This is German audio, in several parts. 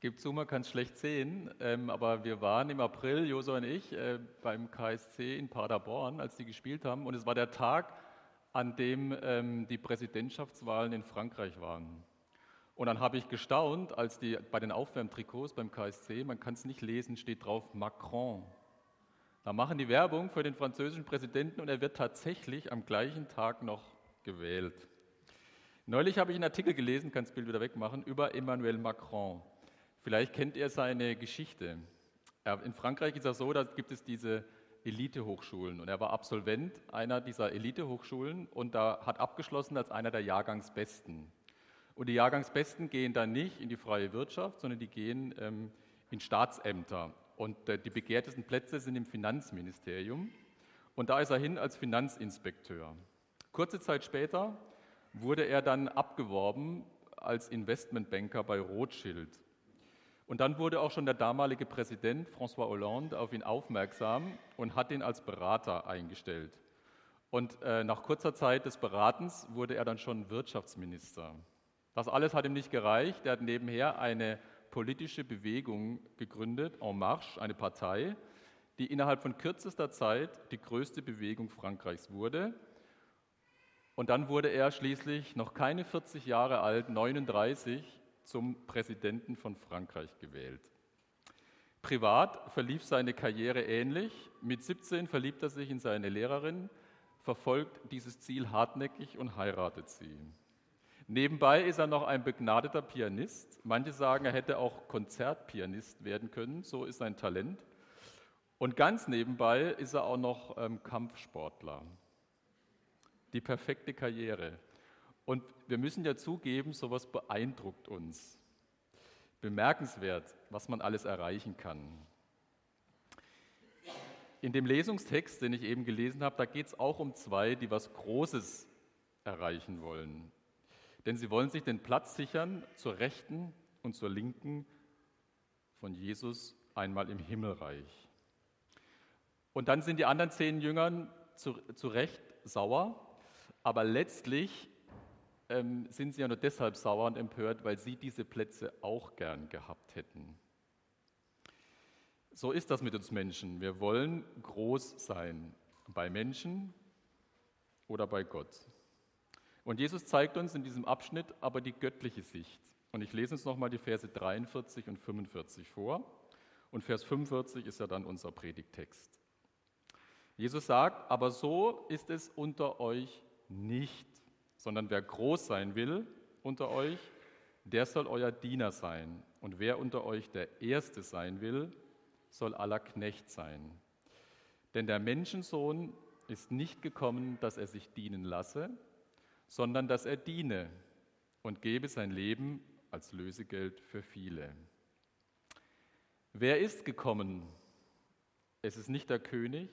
gebe zu, man kann es schlecht sehen, ähm, aber wir waren im April, Josua und ich, äh, beim KSC in Paderborn, als die gespielt haben. Und es war der Tag, an dem ähm, die Präsidentschaftswahlen in Frankreich waren. Und dann habe ich gestaunt, als die bei den Aufwärmtrikots beim KSC, man kann es nicht lesen, steht drauf Macron. Da machen die Werbung für den französischen Präsidenten und er wird tatsächlich am gleichen Tag noch gewählt. Neulich habe ich einen Artikel gelesen, kann das Bild wieder wegmachen, über Emmanuel Macron. Vielleicht kennt ihr seine Geschichte. In Frankreich ist es so, da gibt es diese Elitehochschulen und er war Absolvent einer dieser Elitehochschulen und da hat abgeschlossen als einer der Jahrgangsbesten. Und die Jahrgangsbesten gehen dann nicht in die freie Wirtschaft, sondern die gehen ähm, in Staatsämter. Und äh, die begehrtesten Plätze sind im Finanzministerium. Und da ist er hin als Finanzinspekteur. Kurze Zeit später wurde er dann abgeworben als Investmentbanker bei Rothschild. Und dann wurde auch schon der damalige Präsident François Hollande auf ihn aufmerksam und hat ihn als Berater eingestellt. Und äh, nach kurzer Zeit des Beratens wurde er dann schon Wirtschaftsminister. Das alles hat ihm nicht gereicht. Er hat nebenher eine politische Bewegung gegründet, En Marche, eine Partei, die innerhalb von kürzester Zeit die größte Bewegung Frankreichs wurde. Und dann wurde er schließlich, noch keine 40 Jahre alt, 39, zum Präsidenten von Frankreich gewählt. Privat verlief seine Karriere ähnlich. Mit 17 verliebt er sich in seine Lehrerin, verfolgt dieses Ziel hartnäckig und heiratet sie. Nebenbei ist er noch ein begnadeter Pianist. Manche sagen, er hätte auch Konzertpianist werden können, so ist sein Talent. Und ganz nebenbei ist er auch noch ähm, Kampfsportler. Die perfekte Karriere. Und wir müssen ja zugeben, sowas beeindruckt uns. Bemerkenswert, was man alles erreichen kann. In dem Lesungstext, den ich eben gelesen habe, da geht es auch um zwei, die was Großes erreichen wollen. Denn sie wollen sich den Platz sichern zur Rechten und zur Linken von Jesus einmal im Himmelreich. Und dann sind die anderen zehn Jüngern zu, zu Recht sauer, aber letztlich ähm, sind sie ja nur deshalb sauer und empört, weil sie diese Plätze auch gern gehabt hätten. So ist das mit uns Menschen. Wir wollen groß sein bei Menschen oder bei Gott. Und Jesus zeigt uns in diesem Abschnitt aber die göttliche Sicht. Und ich lese uns nochmal die Verse 43 und 45 vor. Und Vers 45 ist ja dann unser Predigtext. Jesus sagt, aber so ist es unter euch nicht sondern wer groß sein will unter euch, der soll euer Diener sein. Und wer unter euch der Erste sein will, soll aller Knecht sein. Denn der Menschensohn ist nicht gekommen, dass er sich dienen lasse, sondern dass er diene und gebe sein Leben als Lösegeld für viele. Wer ist gekommen? Es ist nicht der König,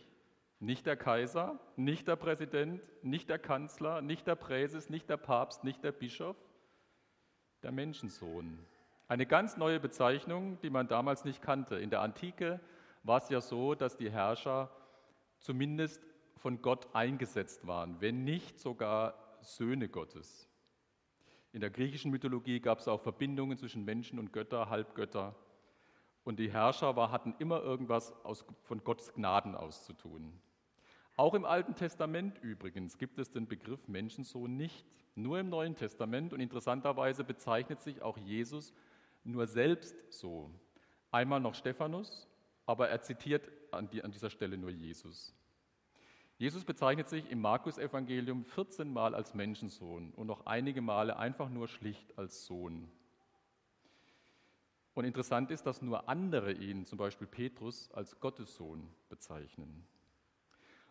nicht der Kaiser, nicht der Präsident, nicht der Kanzler, nicht der Präses, nicht der Papst, nicht der Bischof, der Menschensohn. Eine ganz neue Bezeichnung, die man damals nicht kannte. In der Antike war es ja so, dass die Herrscher zumindest von Gott eingesetzt waren, wenn nicht sogar Söhne Gottes. In der griechischen Mythologie gab es auch Verbindungen zwischen Menschen und Götter, Halbgötter. Und die Herrscher war, hatten immer irgendwas aus, von Gottes Gnaden auszutun. Auch im Alten Testament übrigens gibt es den Begriff Menschensohn nicht, nur im Neuen Testament und interessanterweise bezeichnet sich auch Jesus nur selbst so. Einmal noch Stephanus, aber er zitiert an, die, an dieser Stelle nur Jesus. Jesus bezeichnet sich im Markus-Evangelium 14 Mal als Menschensohn und noch einige Male einfach nur schlicht als Sohn. Und interessant ist, dass nur andere ihn, zum Beispiel Petrus, als Gottessohn bezeichnen.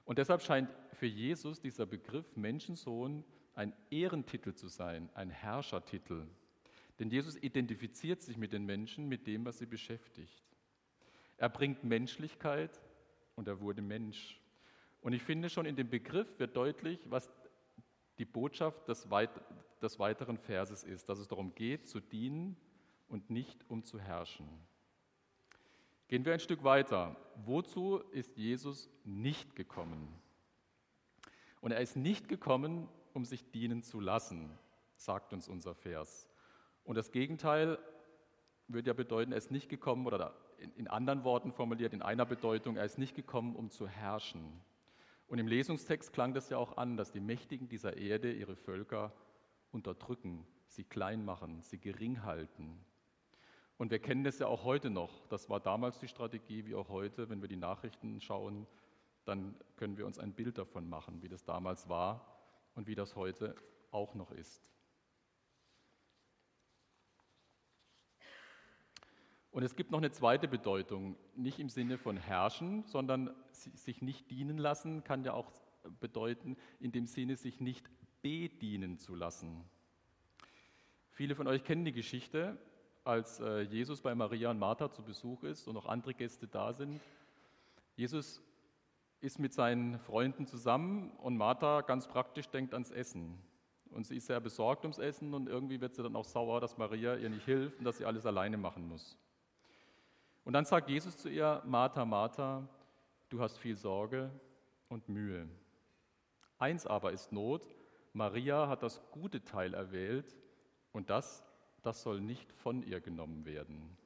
Und deshalb scheint für Jesus dieser Begriff Menschensohn ein Ehrentitel zu sein, ein Herrschertitel. Denn Jesus identifiziert sich mit den Menschen, mit dem, was sie beschäftigt. Er bringt Menschlichkeit und er wurde Mensch. Und ich finde, schon in dem Begriff wird deutlich, was die Botschaft des, weit des weiteren Verses ist, dass es darum geht, zu dienen und nicht um zu herrschen. Gehen wir ein Stück weiter. Wozu ist Jesus nicht gekommen? Und er ist nicht gekommen, um sich dienen zu lassen, sagt uns unser Vers. Und das Gegenteil würde ja bedeuten, er ist nicht gekommen, oder in anderen Worten formuliert, in einer Bedeutung, er ist nicht gekommen, um zu herrschen. Und im Lesungstext klang das ja auch an, dass die Mächtigen dieser Erde ihre Völker unterdrücken, sie klein machen, sie gering halten. Und wir kennen das ja auch heute noch. Das war damals die Strategie, wie auch heute. Wenn wir die Nachrichten schauen, dann können wir uns ein Bild davon machen, wie das damals war und wie das heute auch noch ist. Und es gibt noch eine zweite Bedeutung, nicht im Sinne von herrschen, sondern sich nicht dienen lassen, kann ja auch bedeuten, in dem Sinne sich nicht bedienen zu lassen. Viele von euch kennen die Geschichte, als äh, Jesus bei Maria und Martha zu Besuch ist und noch andere Gäste da sind. Jesus ist mit seinen Freunden zusammen und Martha ganz praktisch denkt ans Essen. Und sie ist sehr besorgt ums Essen und irgendwie wird sie dann auch sauer, dass Maria ihr nicht hilft und dass sie alles alleine machen muss. Und dann sagt Jesus zu ihr, Martha, Martha, du hast viel Sorge und Mühe. Eins aber ist Not, Maria hat das gute Teil erwählt und das, das soll nicht von ihr genommen werden.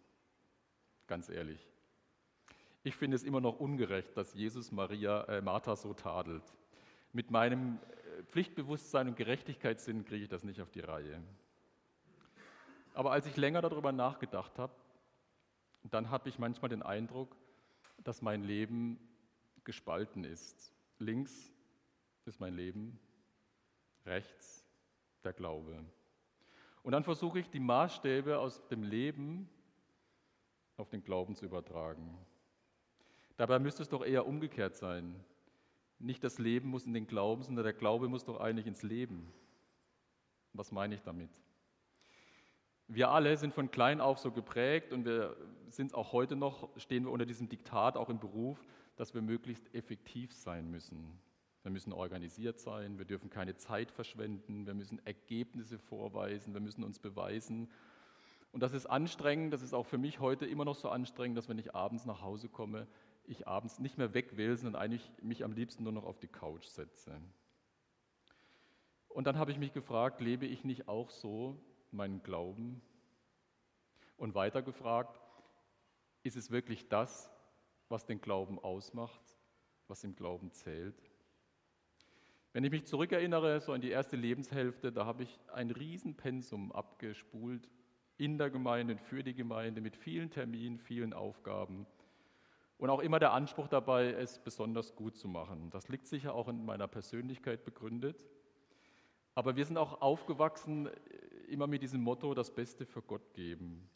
Ganz ehrlich. Ich finde es immer noch ungerecht, dass Jesus Maria, äh, Martha so tadelt. Mit meinem äh, Pflichtbewusstsein und Gerechtigkeitssinn kriege ich das nicht auf die Reihe. Aber als ich länger darüber nachgedacht habe, dann habe ich manchmal den Eindruck, dass mein Leben gespalten ist. Links ist mein Leben, rechts der Glaube. Und dann versuche ich die Maßstäbe aus dem Leben auf den Glauben zu übertragen. Dabei müsste es doch eher umgekehrt sein. Nicht das Leben muss in den Glauben, sondern der Glaube muss doch eigentlich ins Leben. Was meine ich damit? Wir alle sind von klein auf so geprägt und wir sind auch heute noch, stehen wir unter diesem Diktat auch im Beruf, dass wir möglichst effektiv sein müssen. Wir müssen organisiert sein, wir dürfen keine Zeit verschwenden, wir müssen Ergebnisse vorweisen, wir müssen uns beweisen. Und das ist anstrengend, das ist auch für mich heute immer noch so anstrengend, dass wenn ich abends nach Hause komme, ich abends nicht mehr weg will, sondern eigentlich mich am liebsten nur noch auf die Couch setze. Und dann habe ich mich gefragt, lebe ich nicht auch so meinen Glauben? Und weiter gefragt, ist es wirklich das, was den Glauben ausmacht, was im Glauben zählt? Wenn ich mich zurückerinnere, so an die erste Lebenshälfte, da habe ich ein Riesenpensum abgespult in der Gemeinde, für die Gemeinde, mit vielen Terminen, vielen Aufgaben. Und auch immer der Anspruch dabei, es besonders gut zu machen. Das liegt sicher auch in meiner Persönlichkeit begründet. Aber wir sind auch aufgewachsen äh, immer mit diesem Motto, das Beste für Gott geben.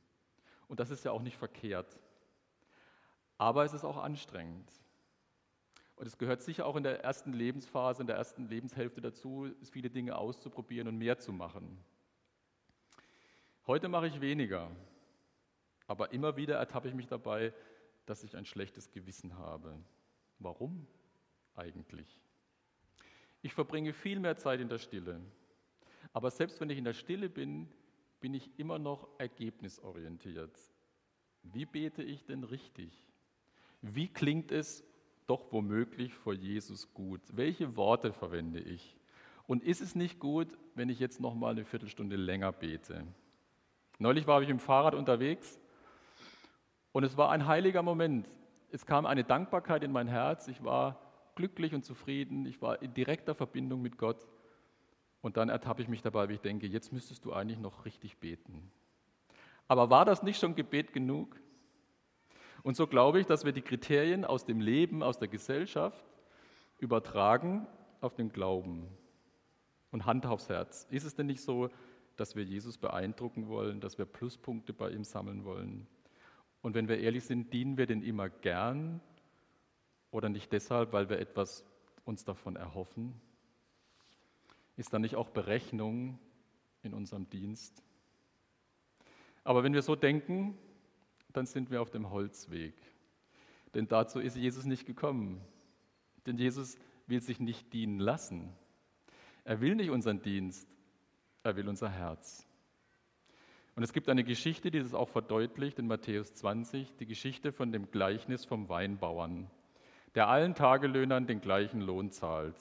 Und das ist ja auch nicht verkehrt. Aber es ist auch anstrengend. Und es gehört sicher auch in der ersten Lebensphase, in der ersten Lebenshälfte dazu, viele Dinge auszuprobieren und mehr zu machen. Heute mache ich weniger, aber immer wieder ertappe ich mich dabei, dass ich ein schlechtes Gewissen habe. Warum eigentlich? Ich verbringe viel mehr Zeit in der Stille. Aber selbst wenn ich in der Stille bin, bin ich immer noch ergebnisorientiert. Wie bete ich denn richtig? Wie klingt es doch womöglich vor Jesus gut? Welche Worte verwende ich? Und ist es nicht gut, wenn ich jetzt noch mal eine Viertelstunde länger bete? Neulich war ich im Fahrrad unterwegs und es war ein heiliger Moment. Es kam eine Dankbarkeit in mein Herz. Ich war glücklich und zufrieden. Ich war in direkter Verbindung mit Gott. Und dann ertappe ich mich dabei, wie ich denke, jetzt müsstest du eigentlich noch richtig beten. Aber war das nicht schon Gebet genug? Und so glaube ich, dass wir die Kriterien aus dem Leben, aus der Gesellschaft übertragen auf den Glauben und Hand aufs Herz. Ist es denn nicht so, dass wir Jesus beeindrucken wollen, dass wir Pluspunkte bei ihm sammeln wollen? Und wenn wir ehrlich sind, dienen wir denn immer gern oder nicht deshalb, weil wir etwas uns davon erhoffen? Ist da nicht auch Berechnung in unserem Dienst? Aber wenn wir so denken, dann sind wir auf dem Holzweg. Denn dazu ist Jesus nicht gekommen. Denn Jesus will sich nicht dienen lassen. Er will nicht unseren Dienst, er will unser Herz. Und es gibt eine Geschichte, die das auch verdeutlicht in Matthäus 20, die Geschichte von dem Gleichnis vom Weinbauern, der allen Tagelöhnern den gleichen Lohn zahlt.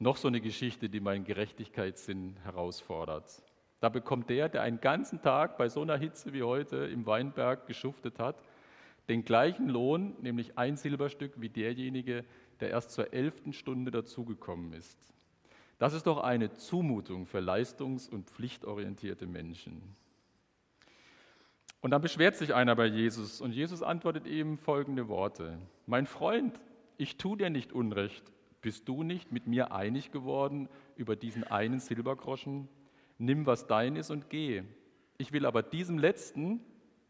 Noch so eine Geschichte, die meinen Gerechtigkeitssinn herausfordert. Da bekommt der, der einen ganzen Tag bei so einer Hitze wie heute im Weinberg geschuftet hat, den gleichen Lohn, nämlich ein Silberstück, wie derjenige, der erst zur elften Stunde dazugekommen ist. Das ist doch eine Zumutung für leistungs- und pflichtorientierte Menschen. Und dann beschwert sich einer bei Jesus und Jesus antwortet ihm folgende Worte. Mein Freund, ich tue dir nicht Unrecht. Bist du nicht mit mir einig geworden über diesen einen Silbergroschen? Nimm, was dein ist und geh. Ich will aber diesem Letzten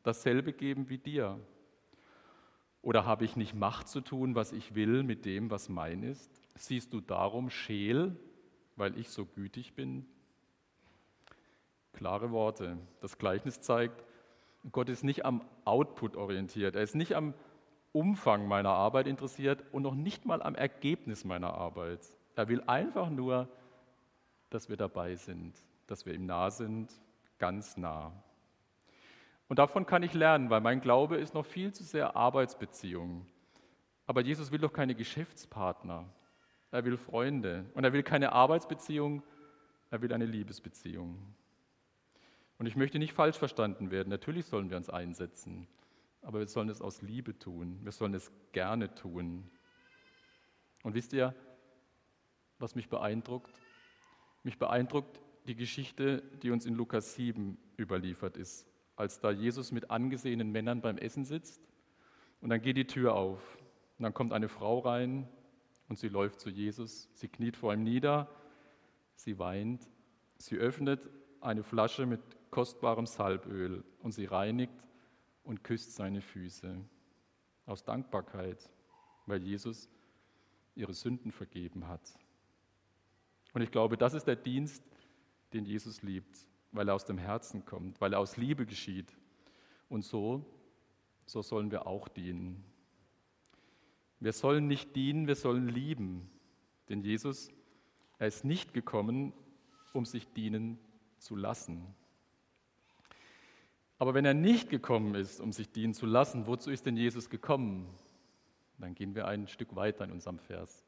dasselbe geben wie dir. Oder habe ich nicht Macht zu tun, was ich will, mit dem, was mein ist? Siehst du darum scheel, weil ich so gütig bin? Klare Worte. Das Gleichnis zeigt, Gott ist nicht am Output orientiert. Er ist nicht am Umfang meiner Arbeit interessiert und noch nicht mal am Ergebnis meiner Arbeit. Er will einfach nur, dass wir dabei sind, dass wir ihm nah sind, ganz nah. Und davon kann ich lernen, weil mein Glaube ist noch viel zu sehr Arbeitsbeziehung. Aber Jesus will doch keine Geschäftspartner. Er will Freunde. Und er will keine Arbeitsbeziehung, er will eine Liebesbeziehung. Und ich möchte nicht falsch verstanden werden. Natürlich sollen wir uns einsetzen, aber wir sollen es aus Liebe tun. Wir sollen es gerne tun. Und wisst ihr, was mich beeindruckt? Mich beeindruckt die Geschichte, die uns in Lukas 7 überliefert ist als da Jesus mit angesehenen Männern beim Essen sitzt. Und dann geht die Tür auf. Und dann kommt eine Frau rein und sie läuft zu Jesus. Sie kniet vor ihm nieder. Sie weint. Sie öffnet eine Flasche mit kostbarem Salböl und sie reinigt und küsst seine Füße. Aus Dankbarkeit, weil Jesus ihre Sünden vergeben hat. Und ich glaube, das ist der Dienst, den Jesus liebt weil er aus dem Herzen kommt, weil er aus Liebe geschieht. Und so, so sollen wir auch dienen. Wir sollen nicht dienen, wir sollen lieben. Denn Jesus, er ist nicht gekommen, um sich dienen zu lassen. Aber wenn er nicht gekommen ist, um sich dienen zu lassen, wozu ist denn Jesus gekommen? Dann gehen wir ein Stück weiter in unserem Vers.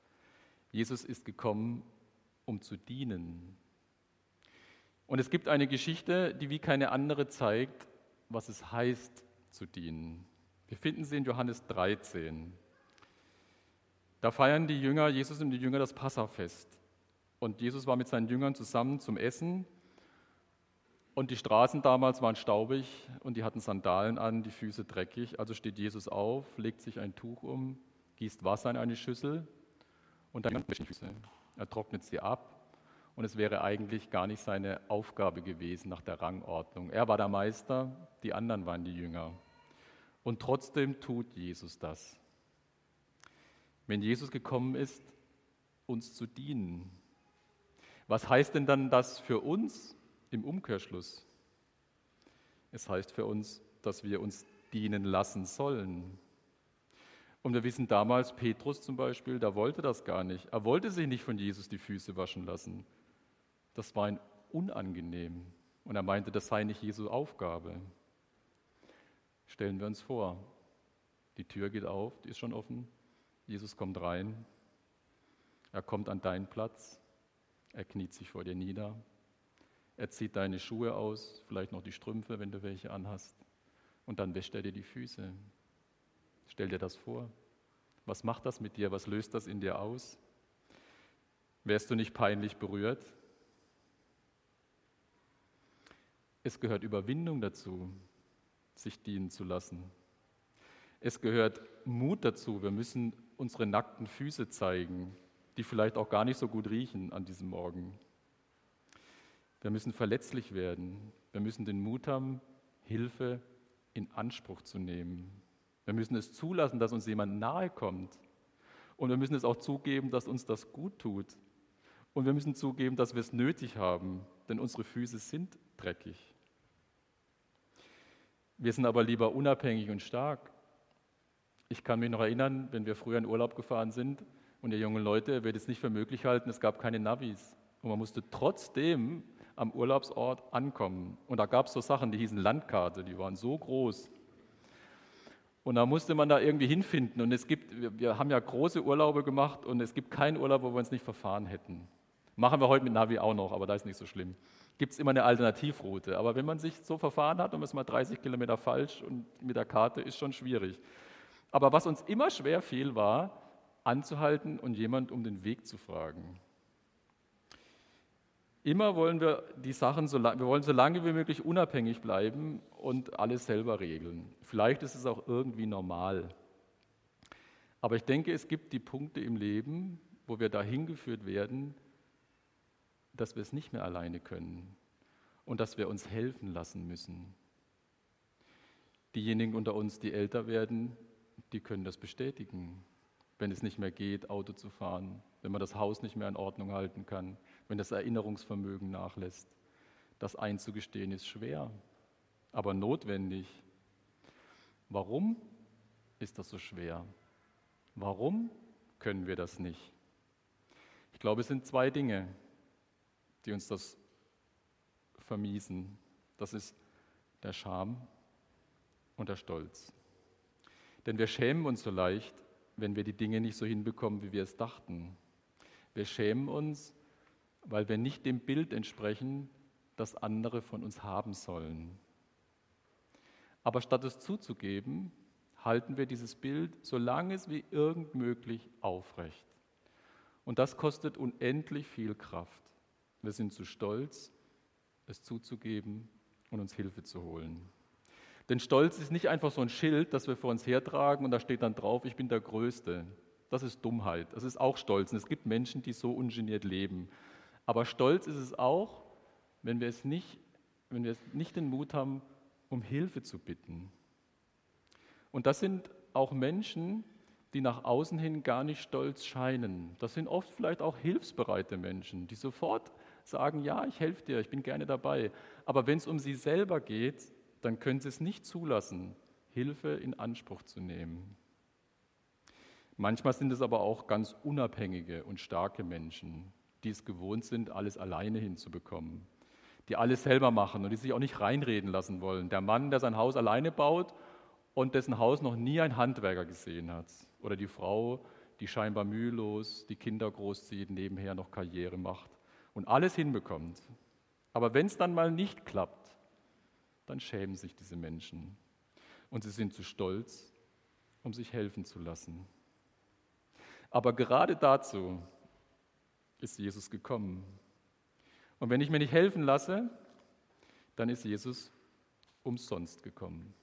Jesus ist gekommen, um zu dienen. Und es gibt eine Geschichte, die wie keine andere zeigt, was es heißt zu dienen. Wir finden sie in Johannes 13. Da feiern die Jünger, Jesus und die Jünger das Passafest. Und Jesus war mit seinen Jüngern zusammen zum Essen. Und die Straßen damals waren staubig und die hatten Sandalen an, die Füße dreckig. Also steht Jesus auf, legt sich ein Tuch um, gießt Wasser in eine Schüssel und dann die Füße. Er trocknet sie ab und es wäre eigentlich gar nicht seine Aufgabe gewesen nach der Rangordnung. Er war der Meister, die anderen waren die Jünger. Und trotzdem tut Jesus das. Wenn Jesus gekommen ist, uns zu dienen, was heißt denn dann das für uns im Umkehrschluss? Es heißt für uns, dass wir uns dienen lassen sollen. Und wir wissen damals, Petrus zum Beispiel, der wollte das gar nicht. Er wollte sich nicht von Jesus die Füße waschen lassen das war ihm unangenehm. Und er meinte, das sei nicht Jesu Aufgabe. Stellen wir uns vor, die Tür geht auf, die ist schon offen, Jesus kommt rein, er kommt an deinen Platz, er kniet sich vor dir nieder, er zieht deine Schuhe aus, vielleicht noch die Strümpfe, wenn du welche anhast, und dann wäscht er dir die Füße. Stell dir das vor. Was macht das mit dir? Was löst das in dir aus? Wärst du nicht peinlich berührt? Es gehört Überwindung dazu, sich dienen zu lassen. Es gehört Mut dazu. Wir müssen unsere nackten Füße zeigen, die vielleicht auch gar nicht so gut riechen an diesem Morgen. Wir müssen verletzlich werden. Wir müssen den Mut haben, Hilfe in Anspruch zu nehmen. Wir müssen es zulassen, dass uns jemand nahe kommt. Und wir müssen es auch zugeben, dass uns das gut tut. Und wir müssen zugeben, dass wir es nötig haben, denn unsere Füße sind dreckig. Wir sind aber lieber unabhängig und stark. Ich kann mich noch erinnern, wenn wir früher in Urlaub gefahren sind und ihr jungen Leute wird es nicht für möglich halten, es gab keine Navis. Und man musste trotzdem am Urlaubsort ankommen. Und da gab es so Sachen, die hießen Landkarte, die waren so groß. Und da musste man da irgendwie hinfinden. Und es gibt, wir, wir haben ja große Urlaube gemacht und es gibt keinen Urlaub, wo wir uns nicht verfahren hätten. Machen wir heute mit Navi auch noch, aber da ist nicht so schlimm. Gibt es immer eine Alternativroute. Aber wenn man sich so verfahren hat man ist mal 30 Kilometer falsch und mit der Karte ist schon schwierig. Aber was uns immer schwer fiel, war, anzuhalten und jemand um den Weg zu fragen. Immer wollen wir die Sachen, so wir wollen so lange wie möglich unabhängig bleiben und alles selber regeln. Vielleicht ist es auch irgendwie normal. Aber ich denke, es gibt die Punkte im Leben, wo wir dahin geführt werden, dass wir es nicht mehr alleine können und dass wir uns helfen lassen müssen. Diejenigen unter uns, die älter werden, die können das bestätigen, wenn es nicht mehr geht, Auto zu fahren, wenn man das Haus nicht mehr in Ordnung halten kann, wenn das Erinnerungsvermögen nachlässt. Das einzugestehen ist schwer, aber notwendig. Warum ist das so schwer? Warum können wir das nicht? Ich glaube, es sind zwei Dinge, die uns das vermiesen. Das ist der Scham und der Stolz. Denn wir schämen uns so leicht, wenn wir die Dinge nicht so hinbekommen, wie wir es dachten. Wir schämen uns, weil wir nicht dem Bild entsprechen, das andere von uns haben sollen. Aber statt es zuzugeben, halten wir dieses Bild, solange es wie irgend möglich, aufrecht. Und das kostet unendlich viel Kraft. Wir sind zu stolz, es zuzugeben und uns Hilfe zu holen. Denn Stolz ist nicht einfach so ein Schild, das wir vor uns hertragen und da steht dann drauf, ich bin der Größte. Das ist Dummheit. Das ist auch Stolz. Und es gibt Menschen, die so ungeniert leben. Aber Stolz ist es auch, wenn wir es nicht, wenn wir nicht den Mut haben, um Hilfe zu bitten. Und das sind auch Menschen, die nach außen hin gar nicht stolz scheinen. Das sind oft vielleicht auch hilfsbereite Menschen, die sofort sagen, ja, ich helfe dir, ich bin gerne dabei. Aber wenn es um sie selber geht, dann können sie es nicht zulassen, Hilfe in Anspruch zu nehmen. Manchmal sind es aber auch ganz unabhängige und starke Menschen, die es gewohnt sind, alles alleine hinzubekommen, die alles selber machen und die sich auch nicht reinreden lassen wollen. Der Mann, der sein Haus alleine baut und dessen Haus noch nie ein Handwerker gesehen hat. Oder die Frau, die scheinbar mühelos die Kinder großzieht, nebenher noch Karriere macht und alles hinbekommt. Aber wenn es dann mal nicht klappt, dann schämen sich diese Menschen und sie sind zu stolz, um sich helfen zu lassen. Aber gerade dazu ist Jesus gekommen. Und wenn ich mir nicht helfen lasse, dann ist Jesus umsonst gekommen.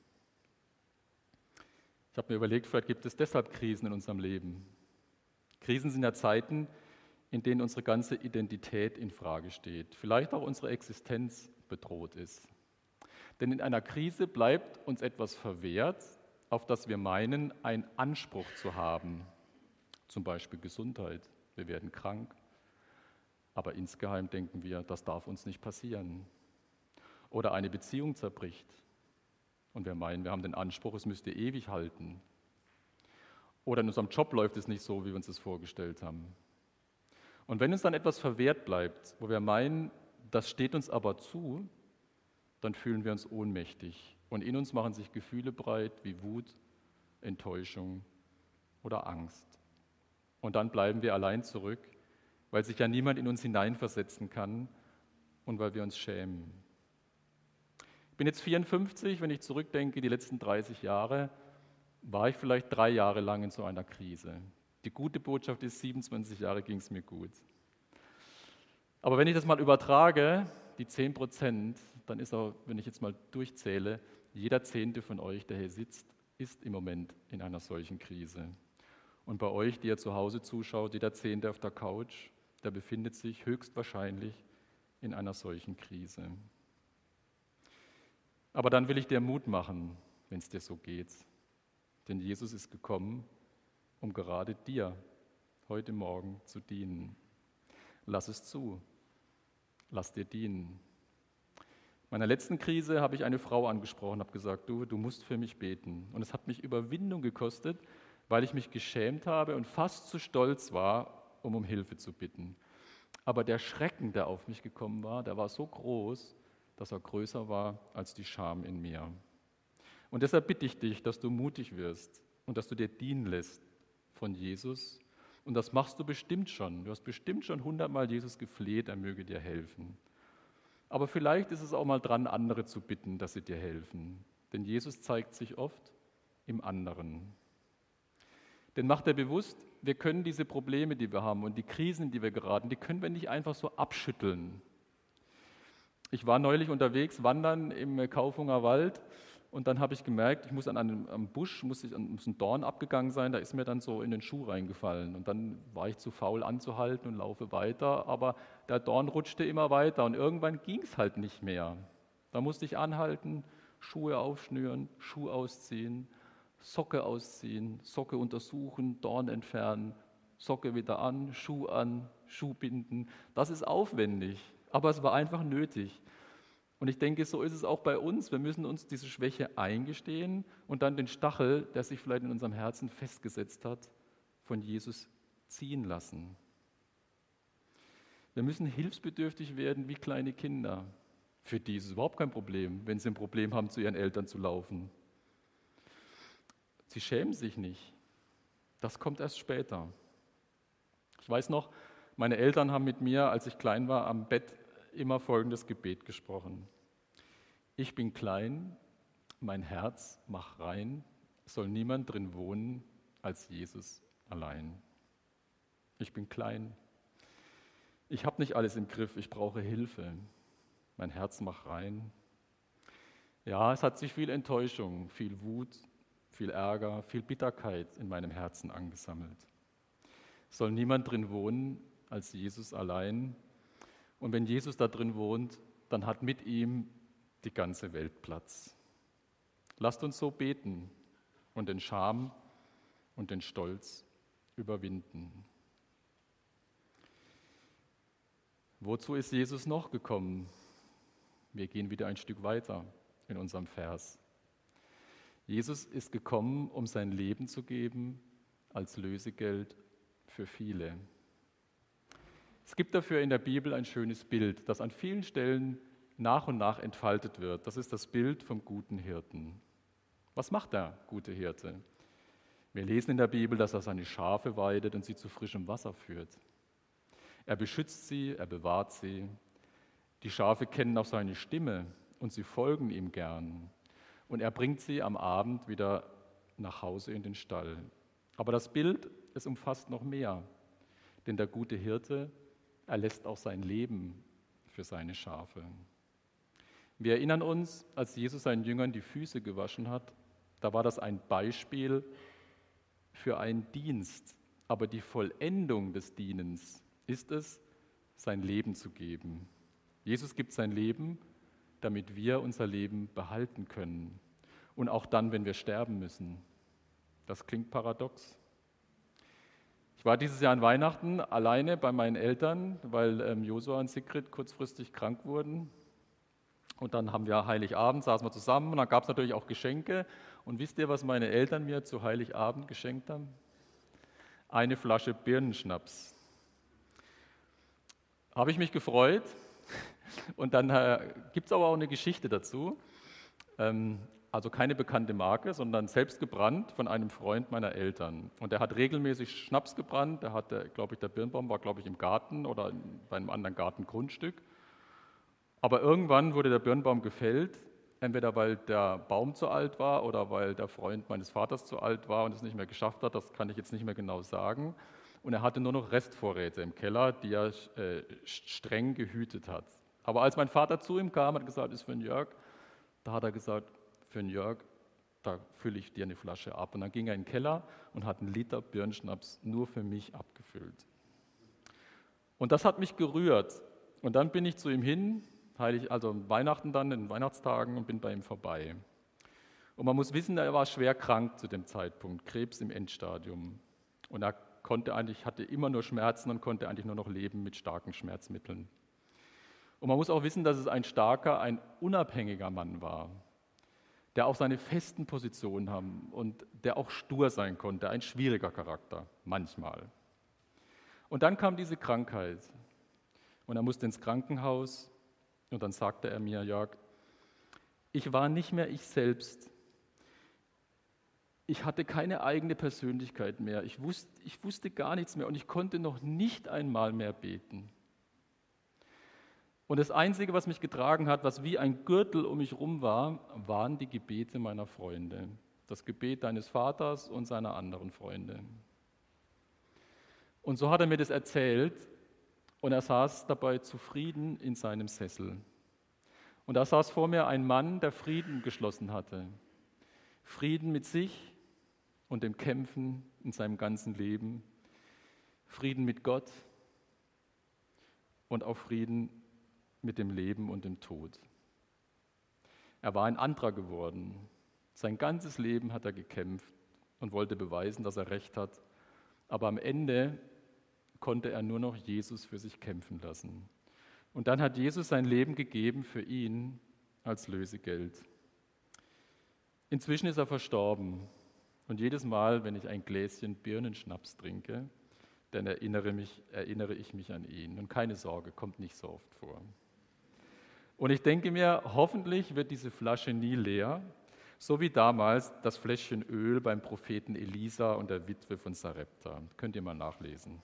Ich habe mir überlegt, vielleicht gibt es deshalb Krisen in unserem Leben. Krisen sind ja Zeiten, in denen unsere ganze Identität in Frage steht, vielleicht auch unsere Existenz bedroht ist. Denn in einer Krise bleibt uns etwas verwehrt, auf das wir meinen, einen Anspruch zu haben. Zum Beispiel Gesundheit. Wir werden krank. Aber insgeheim denken wir, das darf uns nicht passieren. Oder eine Beziehung zerbricht. Und wir meinen, wir haben den Anspruch, es müsste ewig halten. Oder in unserem Job läuft es nicht so, wie wir uns das vorgestellt haben. Und wenn uns dann etwas verwehrt bleibt, wo wir meinen, das steht uns aber zu, dann fühlen wir uns ohnmächtig. Und in uns machen sich Gefühle breit wie Wut, Enttäuschung oder Angst. Und dann bleiben wir allein zurück, weil sich ja niemand in uns hineinversetzen kann und weil wir uns schämen. Ich bin jetzt 54, wenn ich zurückdenke, die letzten 30 Jahre, war ich vielleicht drei Jahre lang in so einer Krise. Die gute Botschaft ist, 27 Jahre ging es mir gut. Aber wenn ich das mal übertrage, die 10 Prozent, dann ist auch, wenn ich jetzt mal durchzähle, jeder Zehnte von euch, der hier sitzt, ist im Moment in einer solchen Krise. Und bei euch, die ihr zu Hause zuschaut, jeder Zehnte auf der Couch, der befindet sich höchstwahrscheinlich in einer solchen Krise. Aber dann will ich dir Mut machen, wenn es dir so geht. Denn Jesus ist gekommen, um gerade dir heute Morgen zu dienen. Lass es zu. Lass dir dienen meiner letzten Krise habe ich eine Frau angesprochen, habe gesagt, du, du musst für mich beten. Und es hat mich Überwindung gekostet, weil ich mich geschämt habe und fast zu stolz war, um um Hilfe zu bitten. Aber der Schrecken, der auf mich gekommen war, der war so groß, dass er größer war als die Scham in mir. Und deshalb bitte ich dich, dass du mutig wirst und dass du dir dienen lässt von Jesus. Und das machst du bestimmt schon. Du hast bestimmt schon hundertmal Jesus gefleht, er möge dir helfen. Aber vielleicht ist es auch mal dran, andere zu bitten, dass sie dir helfen. Denn Jesus zeigt sich oft im anderen. Denn macht er bewusst, wir können diese Probleme, die wir haben und die Krisen, in die wir geraten, die können wir nicht einfach so abschütteln. Ich war neulich unterwegs, wandern im Kaufunger Wald und dann habe ich gemerkt, ich muss an einem am Busch, muss, ich, muss ein Dorn abgegangen sein, da ist mir dann so in den Schuh reingefallen. Und dann war ich zu faul anzuhalten und laufe weiter, aber der Dorn rutschte immer weiter und irgendwann ging es halt nicht mehr. Da musste ich anhalten, Schuhe aufschnüren, Schuh ausziehen, Socke ausziehen, Socke untersuchen, Dorn entfernen, Socke wieder an, Schuh an, Schuh binden. Das ist aufwendig, aber es war einfach nötig. Und ich denke, so ist es auch bei uns. Wir müssen uns diese Schwäche eingestehen und dann den Stachel, der sich vielleicht in unserem Herzen festgesetzt hat, von Jesus ziehen lassen. Wir müssen hilfsbedürftig werden wie kleine Kinder. Für die ist es überhaupt kein Problem, wenn sie ein Problem haben, zu ihren Eltern zu laufen. Sie schämen sich nicht. Das kommt erst später. Ich weiß noch, meine Eltern haben mit mir, als ich klein war, am Bett immer folgendes Gebet gesprochen. Ich bin klein, mein Herz mach rein, soll niemand drin wohnen als Jesus allein. Ich bin klein. Ich habe nicht alles im Griff, ich brauche Hilfe. Mein Herz mach rein. Ja, es hat sich viel Enttäuschung, viel Wut, viel Ärger, viel Bitterkeit in meinem Herzen angesammelt. Soll niemand drin wohnen als Jesus allein. Und wenn Jesus da drin wohnt, dann hat mit ihm die ganze Welt Platz. Lasst uns so beten und den Scham und den Stolz überwinden. Wozu ist Jesus noch gekommen? Wir gehen wieder ein Stück weiter in unserem Vers. Jesus ist gekommen, um sein Leben zu geben als Lösegeld für viele. Es gibt dafür in der Bibel ein schönes Bild, das an vielen Stellen nach und nach entfaltet wird. Das ist das Bild vom guten Hirten. Was macht der gute Hirte? Wir lesen in der Bibel, dass er seine Schafe weidet und sie zu frischem Wasser führt. Er beschützt sie, er bewahrt sie. Die Schafe kennen auch seine Stimme und sie folgen ihm gern. Und er bringt sie am Abend wieder nach Hause in den Stall. Aber das Bild, es umfasst noch mehr. Denn der gute Hirte er lässt auch sein Leben für seine Schafe. Wir erinnern uns, als Jesus seinen Jüngern die Füße gewaschen hat, da war das ein Beispiel für einen Dienst. Aber die Vollendung des Dienens ist es, sein Leben zu geben. Jesus gibt sein Leben, damit wir unser Leben behalten können. Und auch dann, wenn wir sterben müssen. Das klingt paradox. Ich war dieses Jahr an Weihnachten alleine bei meinen Eltern, weil ähm, Josua und Sigrid kurzfristig krank wurden. Und dann haben wir Heiligabend, saßen wir zusammen und dann gab es natürlich auch Geschenke. Und wisst ihr, was meine Eltern mir zu Heiligabend geschenkt haben? Eine Flasche Birnenschnaps. Habe ich mich gefreut. Und dann äh, gibt es aber auch eine Geschichte dazu. Ähm, also keine bekannte Marke, sondern selbst gebrannt von einem Freund meiner Eltern. Und er hat regelmäßig Schnaps gebrannt. Der hatte, glaube ich, der Birnbaum war, glaube ich, im Garten oder bei einem anderen Gartengrundstück. Aber irgendwann wurde der Birnbaum gefällt, entweder weil der Baum zu alt war oder weil der Freund meines Vaters zu alt war und es nicht mehr geschafft hat. Das kann ich jetzt nicht mehr genau sagen. Und er hatte nur noch Restvorräte im Keller, die er äh, streng gehütet hat. Aber als mein Vater zu ihm kam, er gesagt, ist für den Jörg, da hat er gesagt, für den Jörg, da fülle ich dir eine Flasche ab. Und dann ging er in den Keller und hat einen Liter Birnschnaps nur für mich abgefüllt. Und das hat mich gerührt. Und dann bin ich zu ihm hin, heilig, also Weihnachten dann, in den Weihnachtstagen, und bin bei ihm vorbei. Und man muss wissen, er war schwer krank zu dem Zeitpunkt, Krebs im Endstadium. Und er konnte eigentlich, hatte immer nur Schmerzen und konnte eigentlich nur noch leben mit starken Schmerzmitteln. Und man muss auch wissen, dass es ein starker, ein unabhängiger Mann war der auch seine festen Positionen haben und der auch stur sein konnte, ein schwieriger Charakter manchmal. Und dann kam diese Krankheit und er musste ins Krankenhaus und dann sagte er mir, Jörg, ich war nicht mehr ich selbst. Ich hatte keine eigene Persönlichkeit mehr. Ich wusste, ich wusste gar nichts mehr und ich konnte noch nicht einmal mehr beten. Und das Einzige, was mich getragen hat, was wie ein Gürtel um mich rum war, waren die Gebete meiner Freunde. Das Gebet deines Vaters und seiner anderen Freunde. Und so hat er mir das erzählt und er saß dabei zufrieden in seinem Sessel. Und da saß vor mir ein Mann, der Frieden geschlossen hatte. Frieden mit sich und dem Kämpfen in seinem ganzen Leben. Frieden mit Gott und auch Frieden mit dem Leben und dem Tod. Er war ein anderer geworden. Sein ganzes Leben hat er gekämpft und wollte beweisen, dass er recht hat. Aber am Ende konnte er nur noch Jesus für sich kämpfen lassen. Und dann hat Jesus sein Leben gegeben für ihn als Lösegeld. Inzwischen ist er verstorben. Und jedes Mal, wenn ich ein Gläschen Birnenschnaps trinke, dann erinnere, mich, erinnere ich mich an ihn. Und keine Sorge, kommt nicht so oft vor. Und ich denke mir, hoffentlich wird diese Flasche nie leer, so wie damals das Fläschchen Öl beim Propheten Elisa und der Witwe von Sarepta. Könnt ihr mal nachlesen.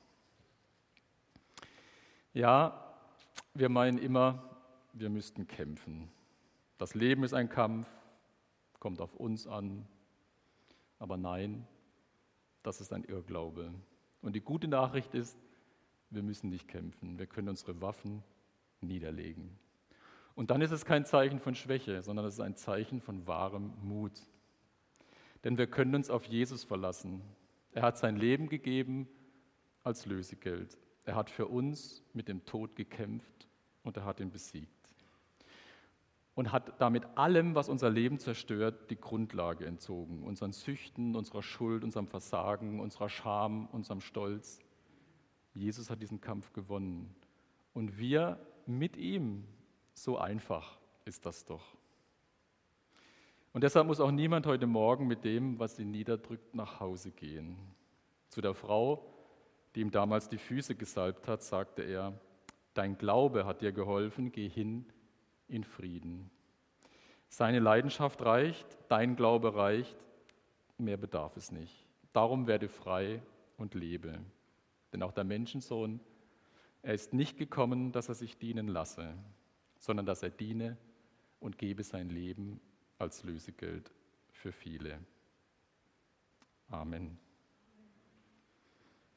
Ja, wir meinen immer, wir müssten kämpfen. Das Leben ist ein Kampf, kommt auf uns an. Aber nein, das ist ein Irrglaube. Und die gute Nachricht ist, wir müssen nicht kämpfen. Wir können unsere Waffen niederlegen. Und dann ist es kein Zeichen von Schwäche, sondern es ist ein Zeichen von wahrem Mut. Denn wir können uns auf Jesus verlassen. Er hat sein Leben gegeben als Lösegeld. Er hat für uns mit dem Tod gekämpft und er hat ihn besiegt. Und hat damit allem, was unser Leben zerstört, die Grundlage entzogen. Unseren Süchten, unserer Schuld, unserem Versagen, unserer Scham, unserem Stolz. Jesus hat diesen Kampf gewonnen. Und wir mit ihm. So einfach ist das doch. Und deshalb muss auch niemand heute Morgen mit dem, was ihn niederdrückt, nach Hause gehen. Zu der Frau, die ihm damals die Füße gesalbt hat, sagte er, Dein Glaube hat dir geholfen, geh hin in Frieden. Seine Leidenschaft reicht, dein Glaube reicht, mehr bedarf es nicht. Darum werde frei und lebe. Denn auch der Menschensohn, er ist nicht gekommen, dass er sich dienen lasse, sondern dass er diene und gebe sein Leben als Lösegeld für viele. Amen.